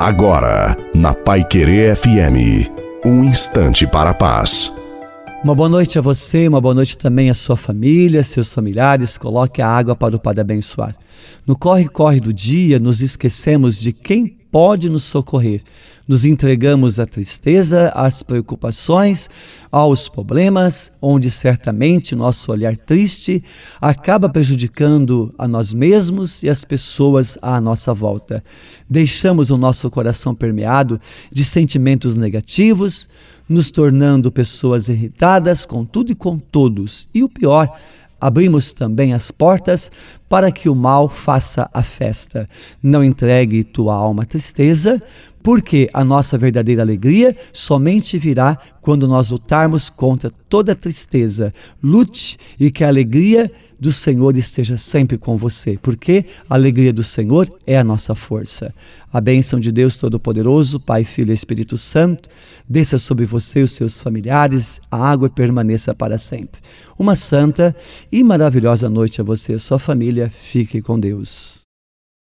Agora, na Pai Querer FM, um instante para a paz. Uma boa noite a você, uma boa noite também à sua família, seus familiares. Coloque a água para o Padre abençoar. No corre-corre do dia, nos esquecemos de quem pode nos socorrer. Nos entregamos à tristeza, às preocupações, aos problemas, onde certamente nosso olhar triste acaba prejudicando a nós mesmos e as pessoas à nossa volta. Deixamos o nosso coração permeado de sentimentos negativos, nos tornando pessoas irritadas com tudo e com todos. E o pior, abrimos também as portas para que o mal faça a festa. Não entregue tua alma à tristeza, porque a nossa verdadeira alegria somente virá quando nós lutarmos contra toda tristeza. Lute e que a alegria do Senhor esteja sempre com você, porque a alegria do Senhor é a nossa força. A bênção de Deus Todo-Poderoso, Pai, Filho e Espírito Santo, desça sobre você e os seus familiares, a água permaneça para sempre. Uma santa e maravilhosa noite a você e a sua família. Fique com Deus.